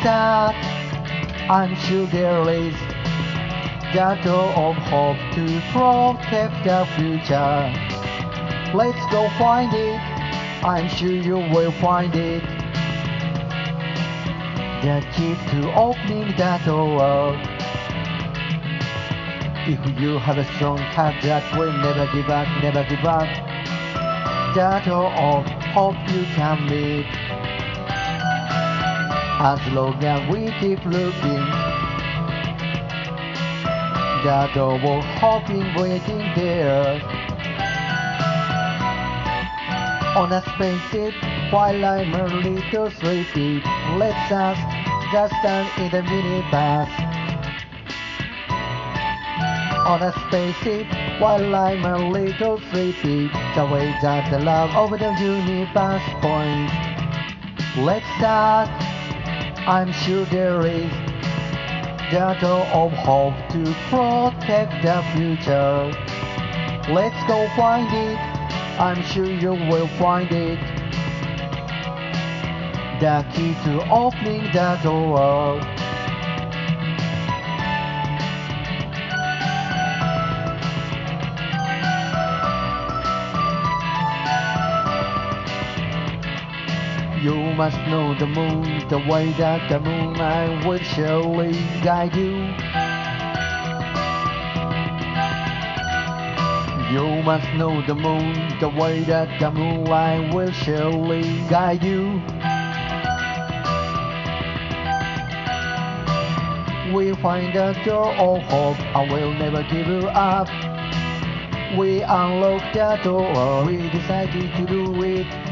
start. I'm sure there is door of hope to protect the future. Let's go find it. I'm sure you will find it. The key to opening that door. If you have a strong heart that will never give up, never give up, the door of hope you can meet. As long as we keep looking, the door of hoping waiting there. On a spaceship, while I'm a little sleepy, let's us just stand in the minibus. On a spaceship, while I'm a little sleepy, the way that the love of the universe points. Let's start. I'm sure there is door of hope to protect the future. Let's go find it. I'm sure you will find it. The key to opening the door. Must know the moon, the way that the moonlight will surely guide you. You must know the moon, the way that the moonlight will surely guide you. We find a door of hope, I will never give you up. We unlock that door, we decided to do it.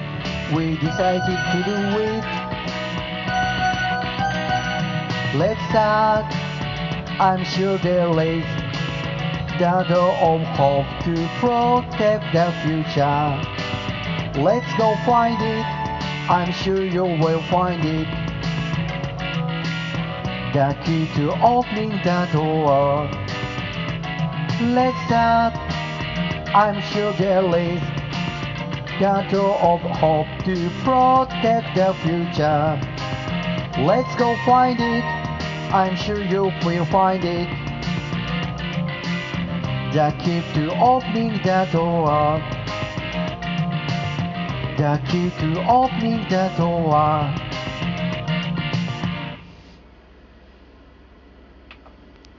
We decided to do it. Let's start. I'm sure there is the door of hope to protect the future. Let's go find it. I'm sure you will find it. The key to opening the door. Let's start. I'm sure there is the of hope to protect the future. Let's go find it. I'm sure you will find it. The key to opening the door. The key to opening the door.